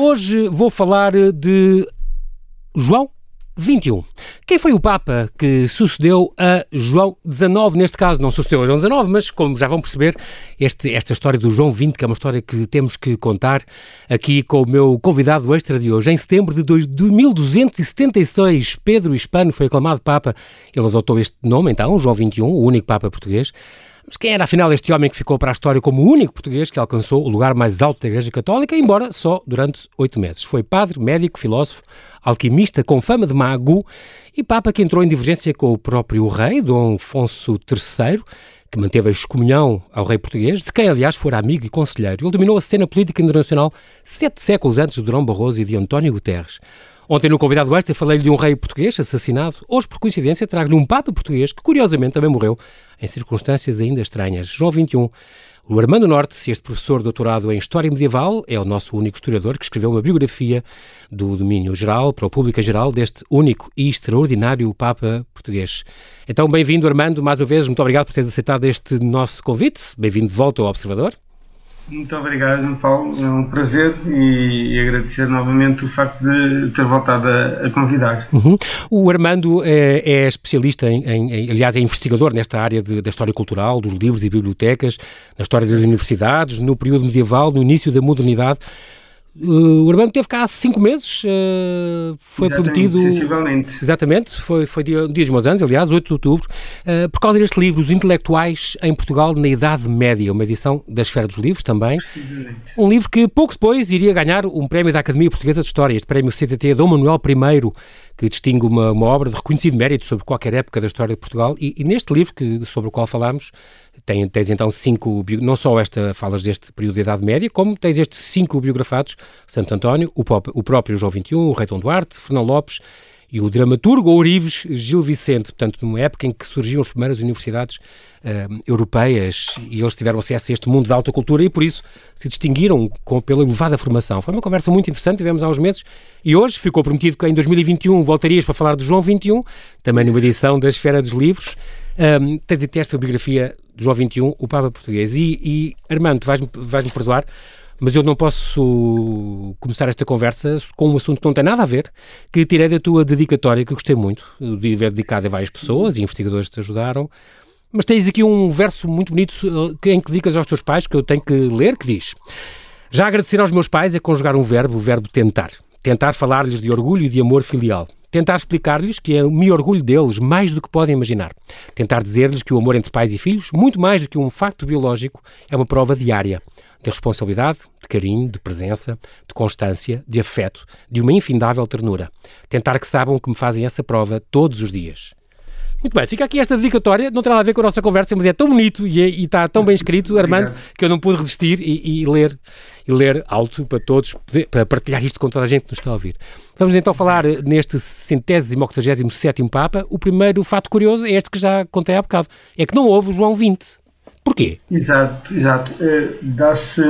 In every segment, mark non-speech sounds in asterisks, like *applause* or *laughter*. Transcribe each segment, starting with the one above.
Hoje vou falar de João 21. Quem foi o Papa que sucedeu a João XIX? Neste caso, não sucedeu a João XIX, mas como já vão perceber, este, esta história do João XX, que é uma história que temos que contar aqui com o meu convidado extra de hoje. Em setembro de 1276, Pedro Hispano foi aclamado Papa. Ele adotou este nome, então, João XXI, o único Papa português. Mas quem era afinal este homem que ficou para a história como o único português que alcançou o lugar mais alto da Igreja Católica, embora só durante oito meses? Foi padre, médico, filósofo, alquimista com fama de mago e papa que entrou em divergência com o próprio rei, Dom Afonso III, que manteve a excomunhão ao rei português, de quem, aliás, fora amigo e conselheiro. Ele dominou a cena política internacional sete séculos antes de Durão Barroso e de António Guterres. Ontem, no convidado extra, falei-lhe de um rei português assassinado. Hoje, por coincidência, trago-lhe um papa português que, curiosamente, também morreu em circunstâncias ainda estranhas. João XXI. O Armando Norte, este professor doutorado em História Medieval, é o nosso único historiador que escreveu uma biografia do domínio geral, para o público em geral, deste único e extraordinário Papa português. Então, bem-vindo, Armando, mais uma vez, muito obrigado por teres aceitado este nosso convite. Bem-vindo de volta ao Observador. Muito obrigado, Paulo. É um prazer e, e, agradecer novamente o facto de ter voltado a, a convidar-se. Uhum. O Armando é, é especialista, em, em, aliás, é investigador nesta área de, da história cultural, dos livros e bibliotecas, na história das universidades, no período medieval, no início da modernidade. Uh, o Armando teve cá há cinco meses, uh, foi Exatamente, prometido. Sensivelmente. Exatamente, foi, foi dia, dia dos meus anos, aliás, 8 de outubro, uh, por causa deste livro, Os Intelectuais em Portugal na Idade Média, uma edição da Esfera dos Livros também. Um livro que pouco depois iria ganhar um prémio da Academia Portuguesa de História, este prémio CTT Dom Manuel I, que distingue uma, uma obra de reconhecido mérito sobre qualquer época da história de Portugal. E, e neste livro, que, sobre o qual falámos, tem, tens então cinco, não só esta, falas deste período de Idade Média, como tens estes cinco biografados, Santo António, o, o próprio João XXI, o Rei Dom Duarte, Fernão Lopes e o dramaturgo Ourives Gil Vicente, portanto, numa época em que surgiam as primeiras universidades uh, europeias e eles tiveram acesso a este mundo da alta cultura e por isso se distinguiram com, pela elevada formação. Foi uma conversa muito interessante, tivemos há uns meses e hoje ficou prometido que em 2021 voltarias para falar de João XXI, também numa edição da Esfera dos Livros. Um, tens esta biografia do João XXI, o Papa Português. E, e Armando, vais-me vais perdoar, mas eu não posso começar esta conversa com um assunto que não tem nada a ver, que tirei da tua dedicatória, que eu gostei muito, de haver dedicado a várias pessoas e investigadores que te ajudaram. Mas tens aqui um verso muito bonito eh, em que dedicas aos teus pais, que eu tenho que ler, que diz: Já agradecer aos meus pais é conjugar um verbo, o verbo tentar. Tentar falar-lhes de orgulho e de amor filial. Tentar explicar-lhes que eu me orgulho deles mais do que podem imaginar. Tentar dizer-lhes que o amor entre pais e filhos, muito mais do que um facto biológico, é uma prova diária de responsabilidade, de carinho, de presença, de constância, de afeto, de uma infindável ternura. Tentar que saibam que me fazem essa prova todos os dias. Muito bem, fica aqui esta dedicatória, não tem nada a ver com a nossa conversa, mas é tão bonito e, é, e está tão bem escrito, Armando, que eu não pude resistir e, e, ler, e ler alto para todos, para partilhar isto com toda a gente que nos está a ouvir. Vamos então falar neste centésimo, octagésimo sétimo Papa. O primeiro fato curioso é este que já contei há bocado, é que não houve o João XX. Porquê? Exato, exato. Uh, Dá-se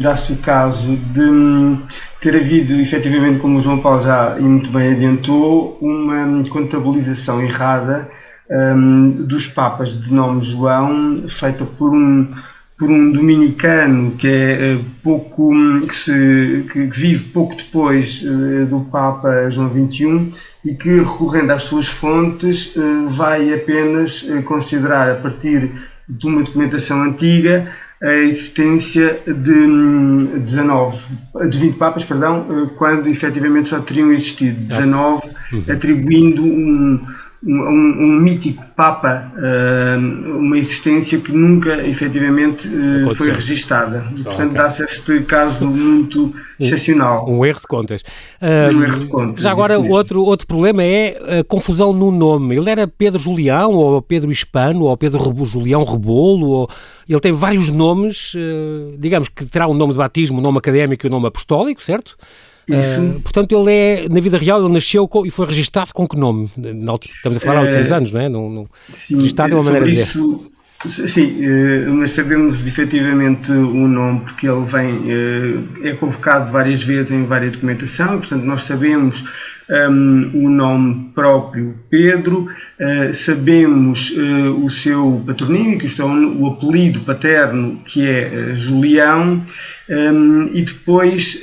dá o caso de ter havido, efetivamente, como o João Paulo já muito bem adiantou, uma contabilização errada um, dos papas de nome João, feita por um, por um dominicano que é uh, pouco que, se, que, vive pouco depois uh, do Papa João XXI e que recorrendo às suas fontes vai apenas considerar a partir de uma documentação antiga a existência de 19, de 20 papas, perdão, quando efetivamente só teriam existido 19, uhum. atribuindo um, um, um, mítico Papa, uh, uma existência que nunca efetivamente uh, foi registada. E, portanto, okay. dá-se este caso muito excepcional. Um, erro de contas. Um erro de contas. Já agora, outro, outro problema é a confusão no nome. Ele era Pedro Julião, ou Pedro Hispano, ou Pedro Rebo, Julião Rebolo, ou... ele tem vários nomes, digamos que terá um nome de batismo, um nome académico e um nome apostólico, certo? Isso. Uh, portanto, ele é, na vida real, ele nasceu com, e foi registado com que nome? Estamos a falar há 800 uh, anos, não é? Não, não, sim, registado é uma maneira isso, de dizer. Sim, uh, mas sabemos efetivamente o nome porque ele vem, é convocado várias vezes em várias documentação, portanto, nós sabemos um, o nome próprio Pedro, uh, sabemos uh, o seu patronímico, isto é, o apelido paterno que é uh, Julião, um, e depois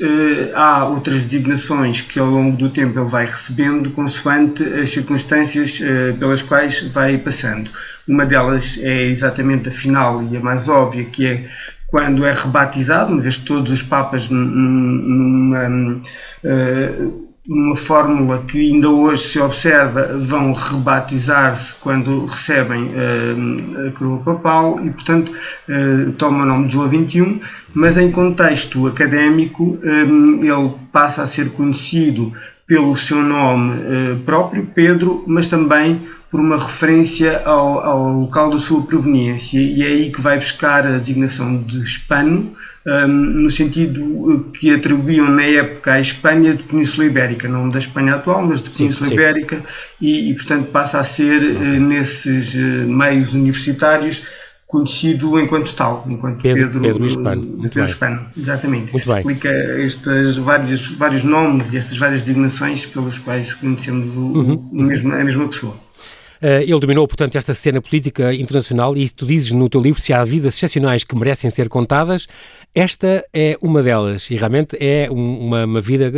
há outras designações que ao longo do tempo ele vai recebendo consoante as circunstâncias pelas quais vai passando. Uma delas é exatamente a final e a mais óbvia, que é quando é rebatizado, uma vez que todos os papas numa, uma fórmula que ainda hoje se observa, vão rebatizar-se quando recebem uh, a coroa papal e, portanto, uh, toma o nome de João 21, mas em contexto académico um, ele passa a ser conhecido pelo seu nome uh, próprio, Pedro, mas também por uma referência ao, ao, local da sua proveniência, e é aí que vai buscar a designação de hispano, um, no sentido que atribuíam na época à Espanha de Península Ibérica, não da Espanha atual, mas de Península sim, sim. Ibérica, e, e, portanto passa a ser, okay. uh, nesses uh, meios universitários, conhecido enquanto tal, enquanto Pedro, Pedro, Pedro Hispano. Muito Pedro Hispano, exatamente. Muito bem. Explica estes vários, vários nomes e estas várias designações pelos quais conhecemos o, uhum. o mesmo, a mesma pessoa. Uh, ele dominou, portanto, esta cena política internacional e tu dizes no teu livro se há vidas excepcionais que merecem ser contadas, esta é uma delas e realmente é um, uma, uma, vida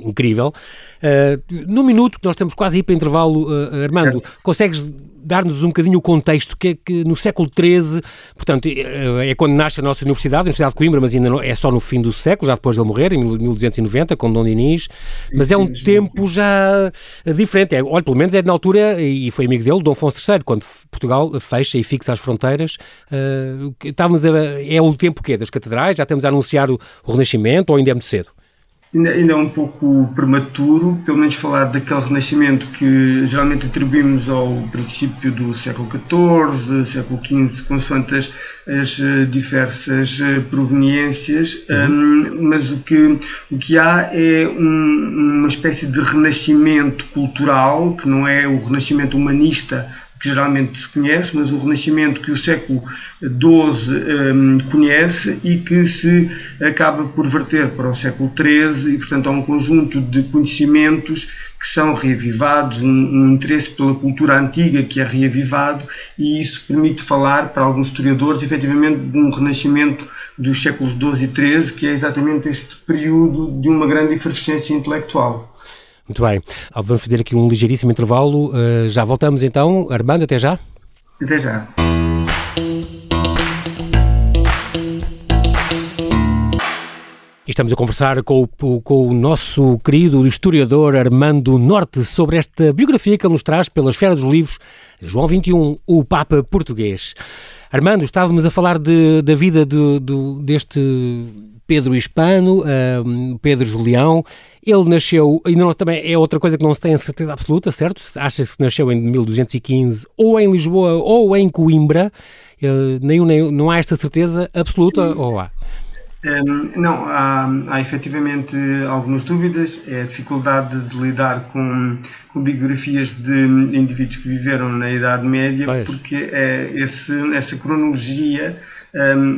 incrível. Uh, no minuto que nós estamos quase a ir para intervalo, uh, Armando, certo. consegues dar-nos um bocadinho o contexto, que é que no século XIII, portanto, é, é quando nasce a nossa universidade, a Universidade de Coimbra, mas ainda não, é só no fim do século, já depois de ele morrer, em 1290, com Dom Dinis, mas é um tempo já diferente. É, olha, pelo menos é na altura, e foi amigo dele, Dom Afonso III, quando Portugal fecha e fixa as fronteiras, uh, estávamos a, é o tempo que das catedrais, já estamos a anunciar o, o Renascimento, ou ainda é muito cedo? Ainda, ainda é um pouco prematuro, pelo menos falar daquele renascimento que geralmente atribuímos ao princípio do século XIV, século XV, consoante as, as eh, diversas eh, proveniências, uhum. um, mas o que, o que há é um, uma espécie de renascimento cultural, que não é o renascimento humanista que geralmente se conhece, mas o Renascimento que o século XII um, conhece e que se acaba por verter para o século XIII e, portanto, há um conjunto de conhecimentos que são reavivados, um, um, interesse pela cultura antiga que é reavivado e isso permite falar para alguns historiadores, efetivamente, de um renascimento dos séculos XII e XIII, que é exatamente este período de uma grande efervescência intelectual. Muito bem. Ah, vamos fazer aqui um ligeiríssimo intervalo. Uh, já voltamos então. Armando, até já. Até já. Estamos a conversar com o, com o, nosso querido historiador Armando Norte sobre esta biografia que ele nos traz pela esfera dos livros, João XXI, o Papa Português. Armando, estávamos a falar de, da vida do, do, deste Pedro Hispano, Pedro Julião. Ele nasceu, ainda não, também é outra coisa que não se tem a certeza absoluta, certo? Acha-se que nasceu em 1215 ou em Lisboa ou em Coimbra. Uh, nem, nem, não há esta certeza absoluta ou há? Um, não, há, há efetivamente algumas dúvidas. É a dificuldade de lidar com, com biografias de indivíduos que viveram na Idade Média, pois. porque é esse, essa cronologia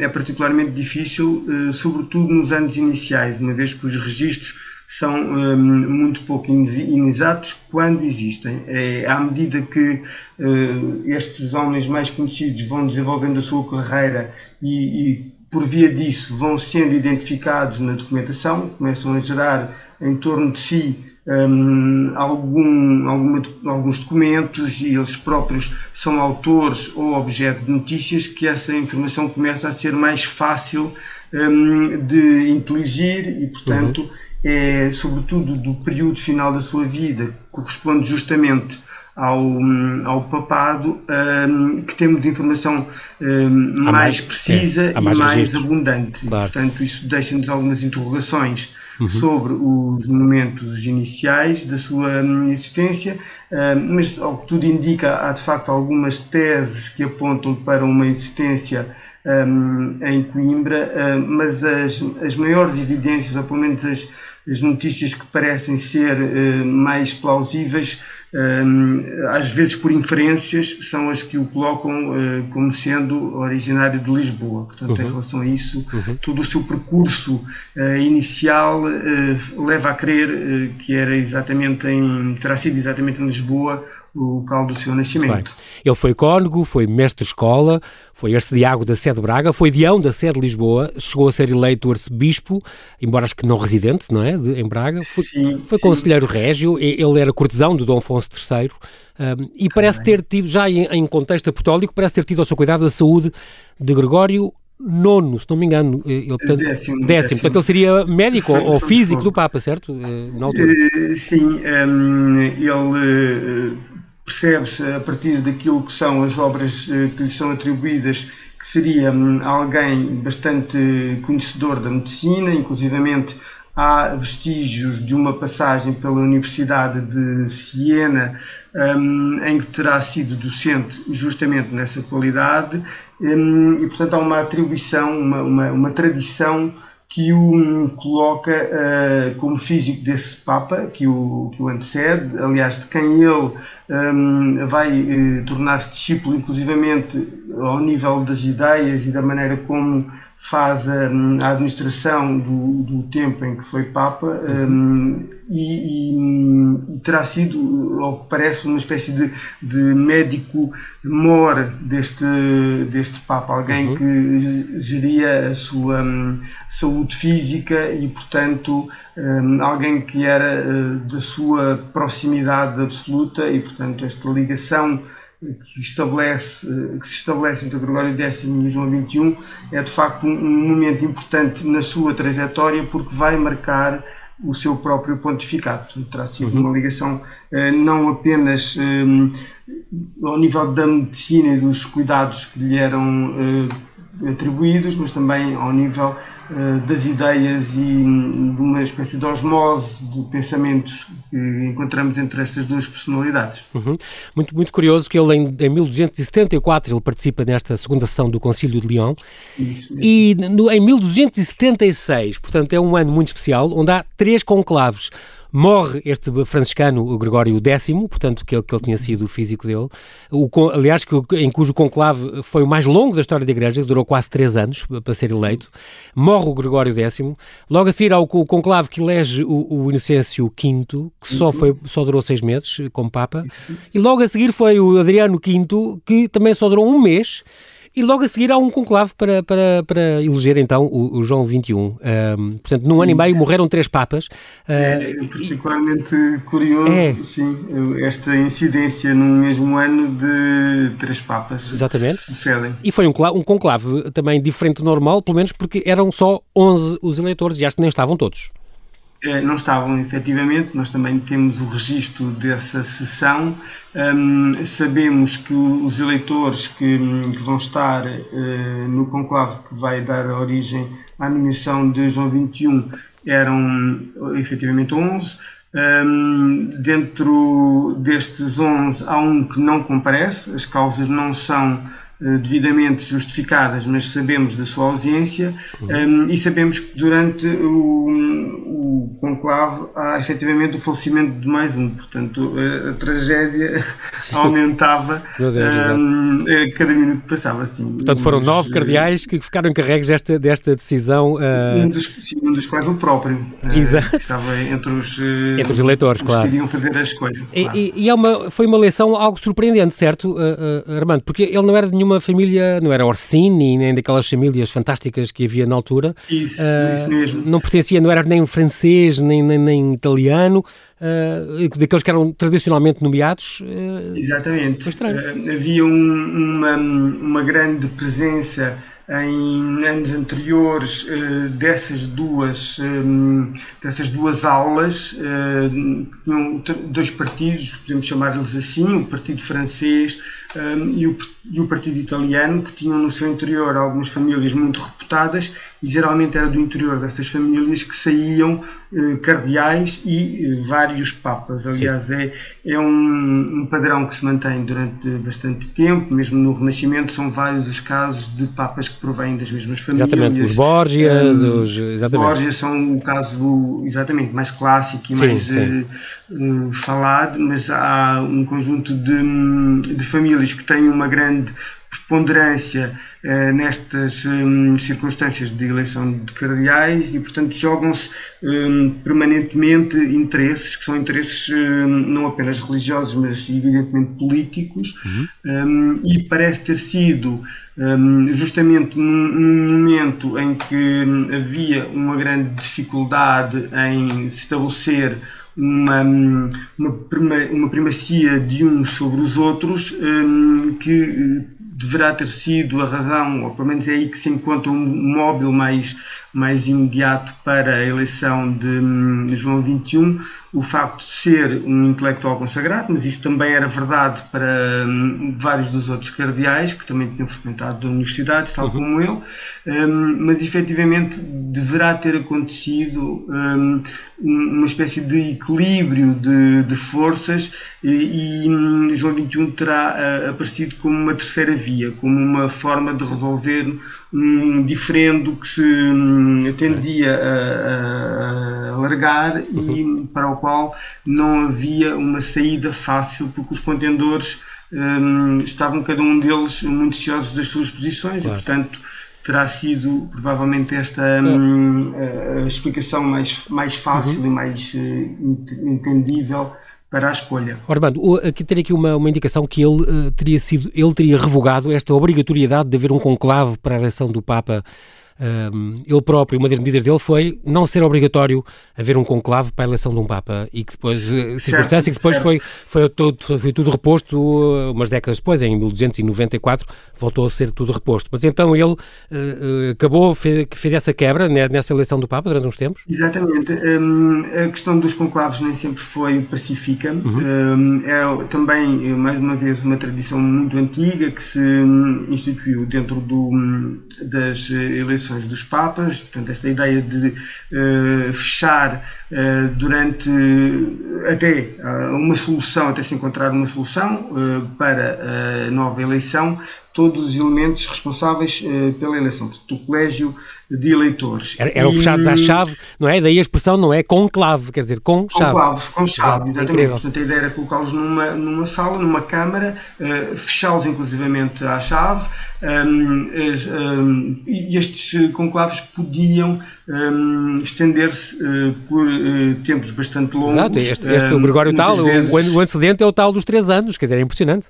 é particularmente difícil, uh, sobretudo nos anos iniciais, uma vez que os registros são muito pouco inexatos quando existem. É, à medida que uh, estes homens mais conhecidos vão desenvolvendo a sua carreira e, e por via disso vão sendo identificados na documentação, começam a gerar em torno de si um, algum, alguma, alguns documentos e eles próprios são autores ou objeto de notícias que essa informação começa a ser mais fácil um, de inteligir e, portanto, uhum. é sobretudo do período final da sua vida, corresponde justamente ao, ao papado um, que temos de informação um, mais, mais, precisa é, mais e mais abundante. Claro. Portanto, isso deixa-nos algumas interrogações uhum. sobre os momentos iniciais da sua hum, existência, um, mas ao que tudo indica, há de facto algumas teses que apontam para uma existência um, em Coimbra, um, mas as, as maiores evidências, ou pelo menos as, as notícias que parecem ser mais plausíveis às vezes por inferências, são as que o colocam como sendo originário de Lisboa. Portanto, uhum. em relação a isso, uhum. todo o seu percurso inicial leva a crer que era exatamente em, terá sido exatamente em Lisboa o local do seu nascimento. Ele foi cônego, foi mestre de escola, foi arcediago da sede de Braga, foi deão da sede de Lisboa, chegou a ser eleito arcebispo, embora acho que não residente, não é, de, em Braga, foi, sim, foi sim. conselheiro régio, ele era cortesão do Dom Afonso III, um, e parece ter tido, já em, em contexto apostólico, parece ter tido ao seu cuidado a saúde de Gregório nono, se não me engano. Eh, ele, portanto, décimo, décimo. Portanto, ele seria médico ou físico do Papa, certo? Eh, na altura. Eh, sim, um, ehm, ele percebe-se a partir daquilo que são as obras que lhe são atribuídas que seria hum, alguém bastante conhecedor da medicina, inclusivamente há vestígios de uma passagem pela Universidade de Siena, um, em que terá sido docente justamente nessa qualidade, um, e portanto há uma atribuição, uma, uma, uma tradição que o coloca uh, como físico desse Papa, que o, que o antecede, aliás, de quem ele um, vai uh, tornar-se discípulo, inclusivamente ao nível das ideias e da maneira como faz a, a administração do, do, tempo em que foi Papa um, e, e, e, terá sido, ao que parece, uma espécie de, de médico mor deste, deste Papa, alguém uhum. que geria a sua um, saúde física e, portanto, um, alguém que era uh, da sua proximidade absoluta e, portanto, esta ligação que, estabelece, que se estabelece entre Gregório X e João XXI é de facto um momento importante na sua trajetória porque vai marcar o seu próprio pontificado. Portanto, terá sido uhum. uma ligação eh, não apenas eh, ao nível da medicina e dos cuidados que lhe eram eh, atribuídos, mas também ao nível uh, das ideias e hum, de uma espécie de osmose de pensamentos que encontramos entre estas duas personalidades. Uhum. Muito, muito curioso que ele em, em 1274 ele participa nesta segunda sessão do Concílio de Lyon e no, em 1276, portanto é um ano muito especial, onde há três conclaves morre este franciscano, o Gregório X, portanto, que ele, que ele tinha sido o físico dele, o, aliás, que, em cujo conclave foi o mais longo da história da Igreja, que durou quase três anos para ser eleito. Morre o Gregório X, logo a seguir ao conclave que elege o, o Inocêncio V, que só, foi, só durou seis meses como Papa, e logo a seguir foi o Adriano V, que também só durou um mês, e logo a seguir há um conclave para, para, para eleger então o, o João XXI. Um, portanto, num ano e meio morreram três papas. Uh, é particularmente e... curioso é. sim, esta incidência num mesmo ano de três papas. Exatamente. Sucedem. E foi um, um conclave também diferente do normal, pelo menos porque eram só 11 os eleitores e acho que nem estavam todos. Eh, não estavam efetivamente, nós também temos o registro dessa sessão. Um, sabemos que os eleitores que, que vão estar uh, no conclave que vai dar origem à nomeação de João XXI eram efetivamente 11. Um, dentro destes 11 há um que não comparece, as causas não são devidamente justificadas, mas sabemos da sua ausência uhum. um, e sabemos que durante o, o conclave há efetivamente o falecimento de mais um, portanto a, a tragédia Sim. *laughs* aumentava Deus, um, a cada minuto que passava. Assim, portanto foram nove cardeais que ficaram encarregues desta, desta decisão. Uh... Um, dos, sim, um dos quais o próprio. Uh, Exato. estava entre os, entre os eleitores, os claro. que iriam fazer a escolha. Claro. E, e, é uma, foi uma eleição algo surpreendente, certo, Armando? Porque ele não era de nenhuma uma família, não era Orsini, nem daquelas famílias fantásticas que havia na altura. Isso, uh, isso mesmo. Não pertencia, não era nem francês, nem, nem, nem italiano, uh, daqueles que eram tradicionalmente nomeados. Uh, Exatamente. havia um, uma, uma grande presença em anos anteriores dessas duas dessas duas aulas tinham dois partidos podemos chamar-lhes assim o partido francês e o, e o partido italiano que tinham no seu interior algumas famílias muito reputadas e geralmente era do interior dessas famílias que saíam eh, cardeais e eh, vários papas. Aliás, é, é um, um, padrão que se mantém durante bastante tempo, mesmo no Renascimento, são vários os casos de papas que provêm das mesmas famílias. Exatamente, os Borgias, um, os. Exatamente. Borgias são o caso exatamente mais clássico e sim, mais sim. Uh, falado, mas há um conjunto de, de famílias que têm uma grande preponderância eh, nestas um, circunstâncias de eleição de cardeais e, portanto, jogam-se um, permanentemente interesses, que são interesses um, não apenas religiosos, mas evidentemente políticos, uhum. e parece ter sido justamente num, num, momento em que havia uma grande dificuldade em se estabelecer uma, uma, uma primacia de uns sobre os outros que deverá ter sido a razão, ou pelo menos é aí que se encontra um móvel mais, mais imediato para a eleição de hum, João XXI, o facto de ser um intelectual consagrado, mas isso também era verdade para hum, vários dos outros cardeais, que também tinham frequentado universidades, tal uhum. como ele, um, mas efetivamente deverá ter acontecido um, uma espécie de equilíbrio de, de forças e, e hum, João XXI terá uh, aparecido como uma terceira via, como uma forma de resolver um diferendo que se um, tendia a, a alargar uhum. e para o qual não havia uma saída fácil, porque os contendores um, estavam cada um deles muito ansiosos das suas posições claro. e, portanto, terá sido provavelmente esta um, a, a, explicação mais, mais fácil uhum. e mais uh, entendível para a escolha. Armando, aqui ter aqui uma, uma indicação que ele uh, teria sido, ele teria revogado esta obrigatoriedade de haver um conclave para a eleição do Papa um, ele próprio, uma das medidas dele foi não ser obrigatório haver um conclave para a eleição de um Papa e que depois, eh, certo, circunstância que depois foi, foi, todo, foi tudo reposto uh, umas décadas depois, em 1294, voltou a ser tudo reposto. Mas então ele uh, acabou, fez, fez essa quebra né, nessa eleição do Papa durante uns tempos? Exatamente. Um, a questão dos conclaves nem sempre foi pacífica. Uhum. Um, é também, mais uma vez, uma tradição muito antiga que se hum, instituiu dentro do, hum, das eleições eleições dos Papas, portanto, esta ideia de uh, fechar uh, durante até uh, uma solução, até se encontrar uma solução para a nova eleição, todos os elementos responsáveis pela eleição, portanto, o colégio de eleitores. Eram fechados à chave, não é? Daí a expressão não é conclave, quer dizer, com chave. Conclave, com chave, exatamente. Incrível. Portanto, a ideia era colocá-los numa, numa sala, numa câmara, uh, fechá-los inclusivamente à chave, um, um, e estes conclaves podiam um, estender-se uh, por uh, tempos bastante longos. Exato, este, este o Gregório tal, vezes... o, o antecedente é o tal dos três anos, quer dizer, é impressionante.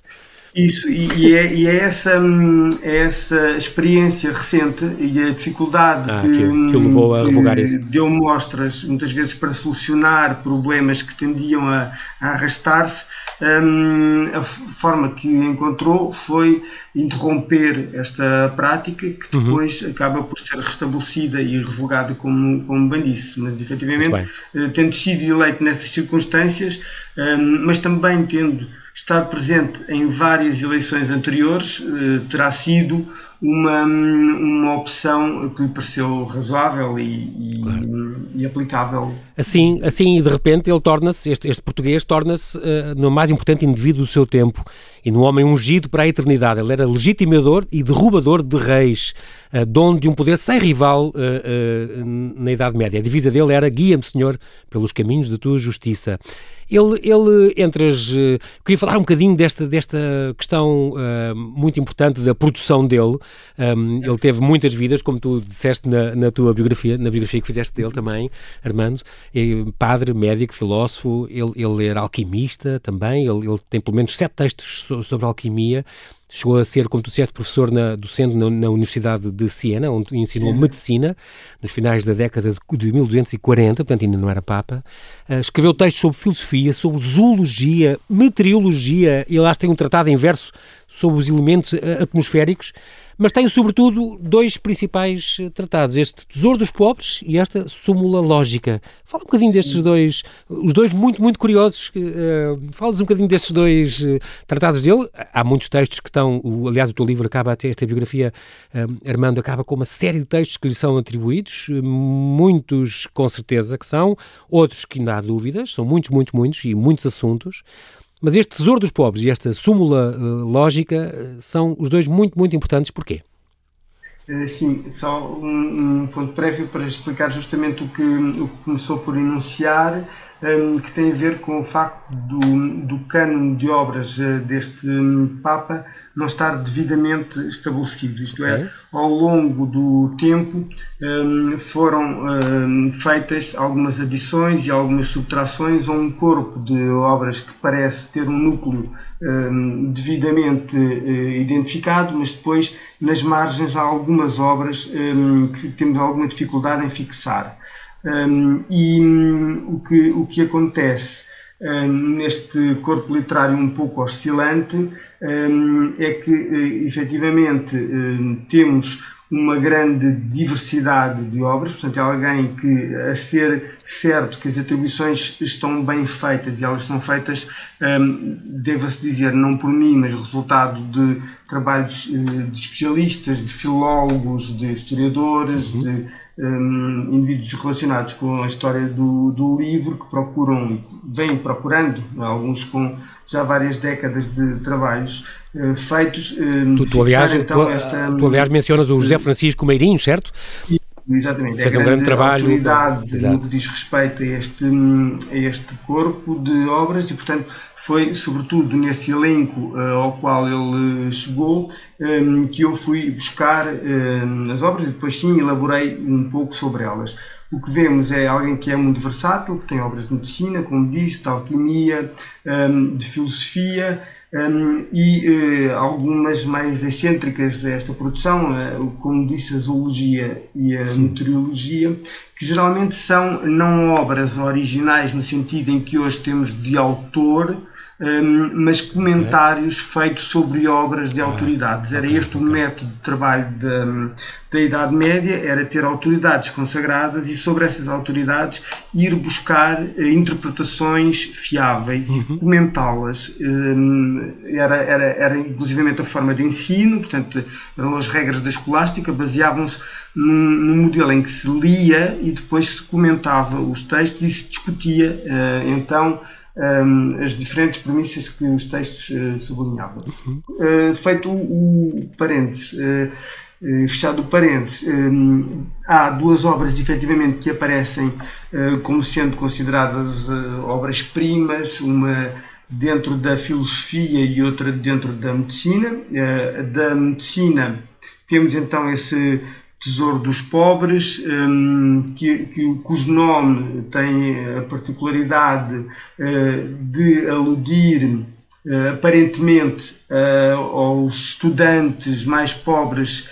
Isso, e, e, é, e é, essa, hum, é essa experiência recente e a dificuldade ah, que, que, que o levou a revogar isso. Deu mostras, muitas vezes, para solucionar problemas que tendiam a, a arrastar-se. Hum, a forma que encontrou foi interromper esta prática, que uhum. depois uhum. acaba por ser restabelecida e revogada como, como bem disse. Mas, efetivamente, eh, tendo sido eleito nessas circunstâncias, hum, mas também tendo estar presente em várias eleições anteriores eh, terá sido uma, uma opção que lhe pareceu razoável e, e, claro. e aplicável. Assim, assim, de repente, ele torna-se, este, este português torna-se uh, no mais importante indivíduo do seu tempo e no homem ungido para a eternidade. Ele era legitimador e derrubador de reis, uh, dono de um poder sem rival uh, na Idade Média. A divisa dele era guia-me, Senhor, pelos caminhos da tua justiça. Ele, ele entre as. Queria falar um bocadinho desta, desta questão muito importante da produção dele. Um, ele teve muitas vidas, como tu disseste na, na, tua biografia, na biografia que fizeste dele também, Armando. padre, médico, filósofo, ele, ele era alquimista também. Ele, ele tem pelo menos sete textos sobre alquimia. Chegou a ser, como tu disseste, professor na, docente na, na Universidade de Siena, onde ensinou Sim. medicina, nos finais da década de, de 1240, portanto ainda não era Papa. Uh, escreveu textos sobre filosofia, sobre zoologia, meteorologia, e lá tem um tratado em verso sobre os elementos uh, atmosféricos mas tem sobretudo dois principais eh, tratados, este Tesouro dos Pobres e esta Súmula Lógica. Fala um bocadinho destes dois, os dois muito, muito curiosos, uh, fala-nos um bocadinho destes dois uh, tratados dele. Há muitos textos que estão, o, aliás, o teu livro acaba até, esta biografia, um, Armando, acaba com uma série de textos que lhe são atribuídos, muitos com certeza que são, outros que ainda há dúvidas, são muitos, muitos, muitos e muitos assuntos. Mas este tesouro dos pobres e esta súmula uh, lógica uh, são os dois muito, muito importantes. Porquê? Eh, sim, só um, um, ponto prévio para explicar justamente o que, o que começou por enunciar, um, que tem a ver com o facto do, do de obras deste um, Papa não estar devidamente estabelecido. Isto é, okay. é, ao longo do tempo um, foram um, feitas algumas adições e algumas subtrações a um corpo de obras que parece ter um núcleo um, devidamente uh, identificado, mas depois nas margens há algumas obras hum, que temos alguma dificuldade em fixar. Hum, e hum, o, que, o que acontece neste corpo literário um pouco oscilante é que eh, efetivamente temos uma grande diversidade de obras, portanto é alguém que, a ser certo que as atribuições estão bem feitas e elas são feitas, um, deva-se dizer, não por mim, mas resultado de trabalhos eh, de especialistas, de filólogos, de historiadores, uhum. de um, indivíduos relacionados com a história do, do livro, que procuram, vêm procurando, alguns com já várias décadas de trabalhos uh, feitos. Uh, tu, tu, aliás, então, tu, esta, tu, aliás, mencionas o José Francisco Meirinho, certo? Exatamente. Fez é um grande trabalho. autoridade no que diz respeito a este, a este corpo de obras e, portanto, foi sobretudo nesse elenco uh, ao qual ele chegou um, que eu fui buscar um, as obras e depois sim elaborei um pouco sobre elas. O que vemos é alguém que é muito versátil, que tem obras de medicina, como disse, de alquimia, um, de filosofia, um, e uh, algumas mais excêntricas desta produção, uh, como disse, a zoologia e a meteorologia, que geralmente são não obras originais no sentido em que hoje temos de autor, mas comentários feitos sobre obras de ah, autoridades. Era este o método de trabalho da, da Idade Média, era ter autoridades consagradas e sobre essas autoridades ir buscar uh, interpretações fiáveis uhum. e comentá-las. Um, era, era, era inclusivamente a forma de ensino, portanto, eram as regras da escolástica, baseavam-se num, num, modelo em que se lia e depois se comentava os textos e se discutia uh, então um, as diferentes premissas que os textos uh, sublinhavam. Uhum. Uh, feito o, o parênteses, uh, fechado o parênteses, um, há duas obras efetivamente que aparecem como sendo consideradas obras-primas, uma dentro da filosofia e outra dentro da medicina. da medicina temos então esse Tesouro dos Pobres, um, que, que, cujo nome tem a particularidade uh, de aludir uh, aparentemente uh, aos estudantes mais pobres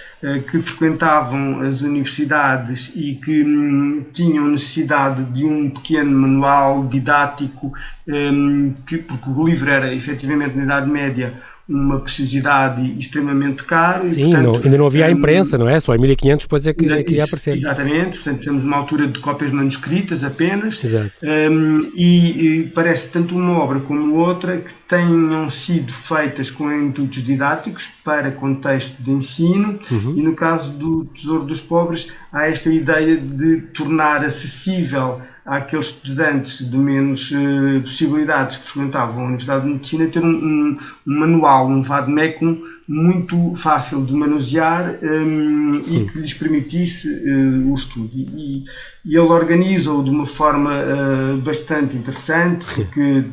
que frequentavam as universidades e que um, tinham necessidade de um pequeno manual didático, um, que, porque o livro era efetivamente na Idade Média uma preciosidade extremamente cara. Sim, e, portanto, não, ainda não havia a hum, imprensa, não é? Só em 1500 depois é que, é que ia aparecer. Exatamente, portanto temos uma altura de cópias manuscritas apenas. Exato. Um, e, e, parece tanto uma obra como outra que tenham sido feitas com intuitos didáticos para contexto de ensino uhum. e no caso do Tesouro dos Pobres há esta ideia de tornar acessível àqueles estudantes de menos uh, possibilidades que frequentavam a Universidade de Medicina ter um, um, um manual, um vademecum muito fácil de manusear um, e que lhes permitisse uh, o estudo. E, e ele organiza-o de uma forma uh, bastante interessante, porque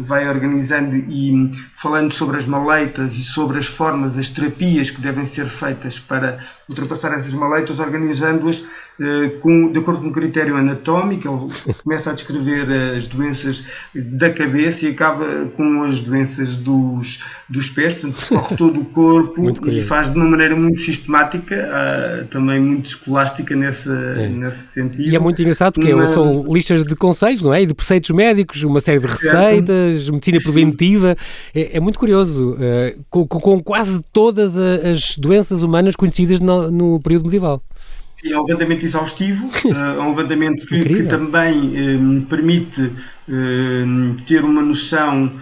vai organizando e falando sobre as maleitas e sobre as formas, as terapias que devem ser feitas para ultrapassar essas maleitas, organizando-as eh, com, de acordo com um critério anatómico, ele *laughs* começa a descrever as doenças da cabeça e acaba com as doenças dos, dos pés, portanto, corre todo o corpo e faz de uma maneira muito sistemática, uh, também muito escolástica nesse, é. nesse sentido. E é muito engraçado porque uma... são listas de conselhos, não é? E de preceitos médicos, uma série de receitas, medicina preventiva. É, é, muito curioso, uh, com, com, quase todas as doenças humanas conhecidas no, no período medieval. Sim, é um levantamento exaustivo, *laughs* é um levantamento que, que também um, permite ter uma noção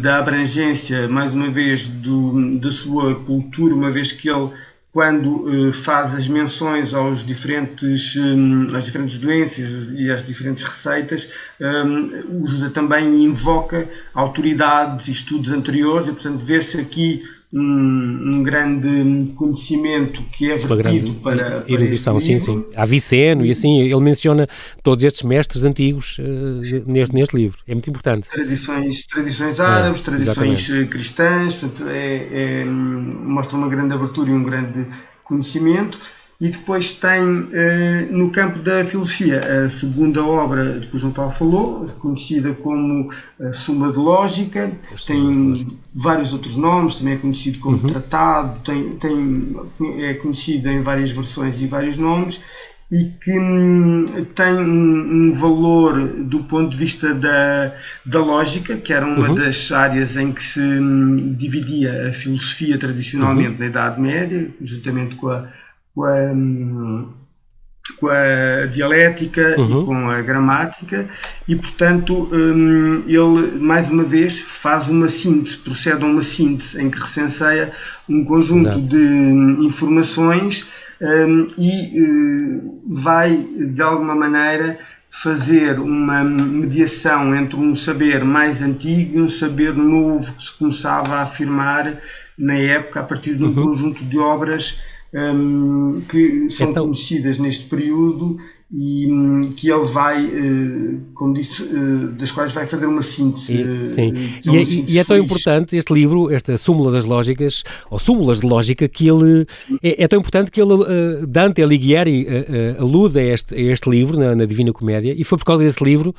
da abrangência, mais uma vez, do, da sua cultura, uma vez que ele quando uh, faz as menções aos diferentes, um, às diferentes doenças e às diferentes receitas, um, usa também e invoca autoridades e estudos anteriores, e portanto vê-se aqui um, um, grande conhecimento que é vertido para, erudição, sim, sim. Há Viceno e, e assim, ele menciona todos estes mestres antigos uh, neste, neste livro. É muito importante. Tradições, tradições árabes, é, tradições exatamente. cristãs, portanto, é, é, mostra uma grande abertura e um grande conhecimento e depois tem eh, no campo da filosofia a segunda obra de que o João Paulo falou, conhecida como a Suma de Lógica, tem vários outros nomes, também é conhecido como uhum. Tratado, tem, tem, é conhecido em várias versões e vários nomes, e que hum, tem um, um, valor do ponto de vista da, da lógica, que era uma uhum. das áreas em que se hum, dividia a filosofia tradicionalmente uhum. na Idade Média, juntamente com a com a, com a dialética uhum. e com a gramática e portanto um, ele mais uma vez faz uma síntese, procede a uma síntese em que recenseia um conjunto Exato. de informações um, e uh, vai de alguma maneira fazer uma mediação entre um saber mais antigo e um saber novo que se começava a afirmar na época a partir de um uhum. conjunto de obras um, que são então, conhecidas neste período e um, que ele vai, uh, como disse, uh, das quais vai fazer uma síntese. E, sim, uh, e, é, síntese e, é tão importante este livro, esta Súmula das Lógicas, ou Súmulas de Lógica, que ele é, é, tão importante que ele, Dante Alighieri alude a este, a este livro na, na Divina Comédia, e foi por causa desse livro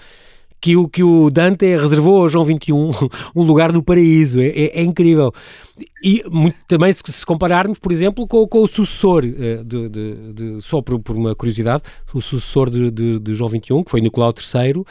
que o, que o Dante reservou ao João XXI *laughs* um lugar no paraíso. É, é, é incrível. E muito, também, se, se, compararmos, por exemplo, com, com o sucessor, eh, de, de, de, só por, por, uma curiosidade, o sucessor de, João XXI, que foi Nicolau III,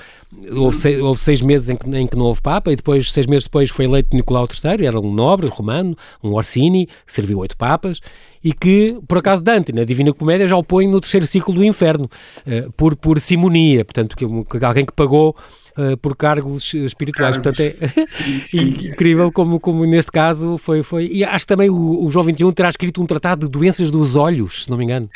houve seis, houve seis meses em que, em que, não houve Papa, e depois, seis meses depois, foi eleito Nicolau III, era um nobre romano, um Orsini, que serviu oito Papas, e que, por acaso, Dante, na Divina Comédia, já o põe no terceiro ciclo do inferno, uh, por, por simonia, portanto, que alguém que pagou uh, por cargos espirituais. Cargos. Portanto, é *laughs* sim, sim. *laughs* incrível como, como neste caso foi. foi. E acho que também o, o João XXI terá escrito um tratado de doenças dos olhos, se não me engano.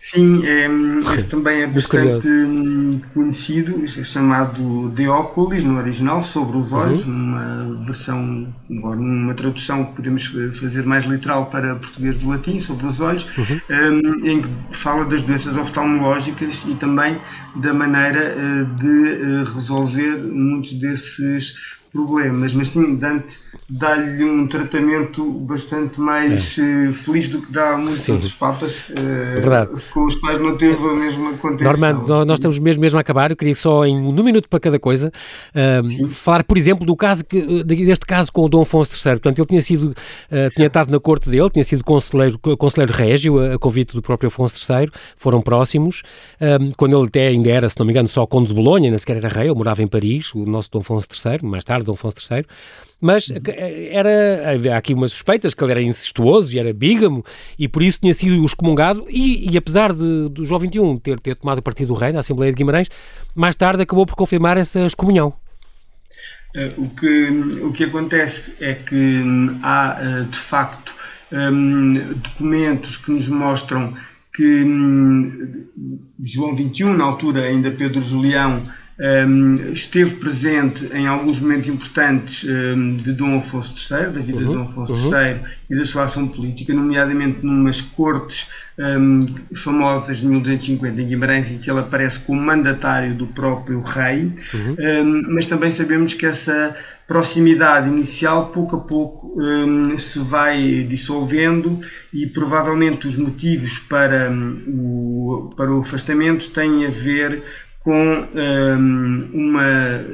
Sim, é, este também é bastante hum, conhecido, é chamado Oculis no original, sobre os olhos, uhum. numa versão, numa tradução que podemos fazer mais literal para português do latim, sobre os olhos, uhum. um, em que fala das doenças oftalmológicas e também da maneira uh, de uh, resolver muitos desses problemas, mas sim, Dante dá-lhe um tratamento bastante mais é. uh, feliz do que dá a muitos sim. outros papas, uh, com os quais não teve a mesma contenção. Normando, nós estamos mesmo, mesmo a acabar, eu queria só em um minuto para cada coisa, uh, falar, por exemplo, do caso que, deste caso com o Dom Afonso III, portanto, ele tinha sido, tinha estado na corte dele, tinha sido conselheiro, conselheiro régio, a, a convite do próprio Afonso III, foram próximos, quando ele até ainda era, se não me engano, só conde de Bolonha, nem sequer era rei, ele morava em Paris, o nosso Dom Afonso III, mais tarde Dom Afonso III, mas uhum. era, havia aqui umas suspeitas que ele era incestuoso e era bígamo e por isso tinha sido excomungado e, e apesar de, do João XXI ter, ter tomado partido do rei na Assembleia de Guimarães, mais tarde acabou por confirmar essa excomunhão. Uh, o, que, o que acontece é que hum, há, uh, de facto, um, documentos que nos mostram que um, João XXI, na altura ainda Pedro Julião, um, esteve presente em alguns momentos importantes um, de Dom Afonso III, da vida uhum, de Dom Afonso uhum. III e da sua ação política, nomeadamente numas cortes um, famosas de 1250 em Guimarães, em que ele aparece como mandatário do próprio rei, uhum. mas também sabemos que essa proximidade inicial, pouco a pouco, se vai dissolvendo e provavelmente os motivos para, o, para o afastamento têm a ver com um, uma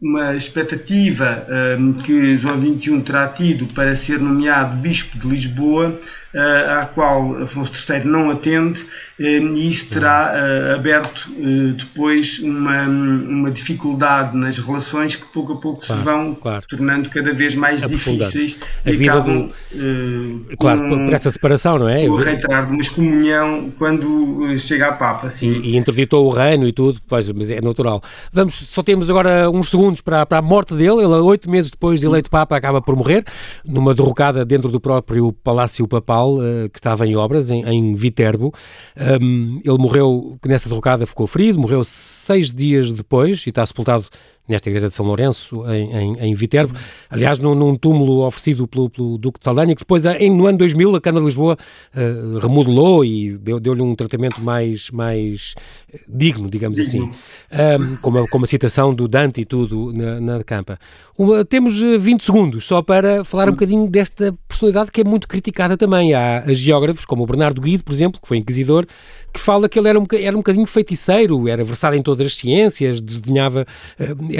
uma expectativa um, que João XXI terá tido para ser nomeado Bispo de Lisboa, à qual Afonso III não atende, um, e isso terá uh, aberto depois uma, uma dificuldade nas relações que pouco a pouco claro, se vão claro. tornando cada vez mais difíceis a vida acabam, do... claro, com, por essa separação, não é? O reiterar de uma excomunhão quando chega a Papa, sim. E, e interditou o reino e tudo, pois, mas é natural. Vamos, só temos agora uns segundos segundos para, para a morte dele. Ele, oito meses depois de eleito Papa, acaba por morrer, numa derrocada dentro do próprio Palácio Papal, uh, que estava em obras, em, em Viterbo. Um, ele morreu, nessa derrocada ficou ferido, morreu seis dias depois e está sepultado nesta igreja de São Lourenço, em, em, em Viterbo. Aliás, num, num, túmulo oferecido pelo, pelo Duque de Saldanha, que depois, em, no ano 2000, a Câmara de Lisboa uh, remodelou e deu-lhe deu um tratamento mais, mais eh, digno, digamos digno. assim, um, com, uma, com uma citação do Dante e tudo na, na campa. Uma, temos 20 eh, segundos só para falar um bocadinho desta personalidade que é muito criticada também. Há geógrafos, como o Bernardo Guido, por exemplo, que foi inquisidor, que fala que ele era um, era um bocadinho feiticeiro, era versado em todas as ciências, desdenhava,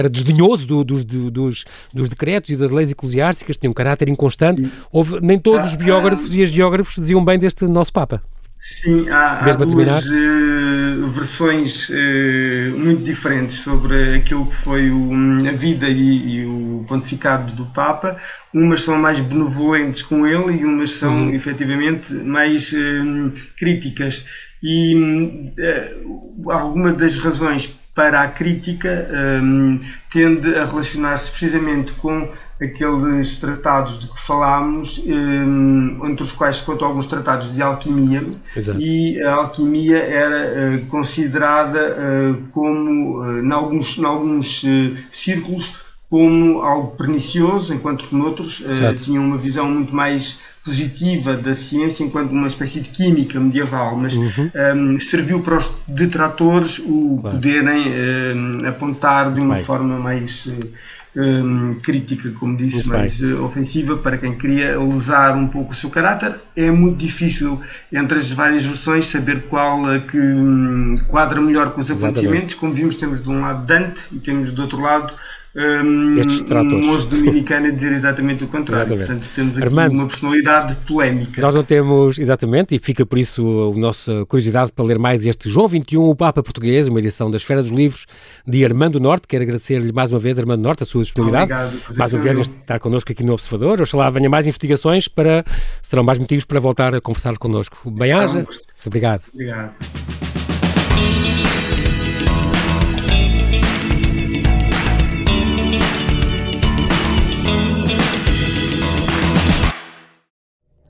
era desdenhoso do, dos, dos, dos decretos e das leis eclesiásticas, tinha um caráter inconstante. Houve, nem todos os biógrafos e as geógrafos diziam bem deste nosso Papa. Sim, há, há duas uh, versões uh, muito diferentes sobre aquilo que foi o, a vida e, e, o pontificado do Papa. Umas são mais benevolentes com ele e umas são uhum. efetivamente mais uh, críticas. E alguma das razões para a crítica um, tende a relacionar-se precisamente com aqueles tratados de que falámos, um, entre os quais se contam alguns tratados de alquimia, Exato. e a alquimia era uh, considerada uh, como, uh, em alguns, em alguns círculos, como algo pernicioso, enquanto que noutros tinham uma visão muito mais positiva da ciência enquanto uma espécie de química medieval, mas uhum. um, serviu para os detratores o claro. poderem um, apontar de uma forma mais um, crítica, como disse, muito mais uh, ofensiva para quem queria lesar um pouco o seu caráter. É muito difícil, entre as várias versões, saber qual é que um, quadra melhor com os acontecimentos. Como vimos, temos de um lado Dante e temos do outro lado um, um monge dominicano a dizer exatamente o contrário. Exatamente. Portanto, temos aqui Armando, uma personalidade polémica. Nós não temos, exatamente, e fica por isso a nossa curiosidade para ler mais este João XXI, o Papa Português, uma edição da Esfera dos Livros de Armando Norte. Quero agradecer-lhe mais uma vez, Armando Norte, a sua disponibilidade. Obrigado, mais uma vez estar connosco aqui no Observador. Oxalá venha mais investigações para, serão mais motivos para voltar a conversar connosco. Bem-aja. Obrigado. Obrigado.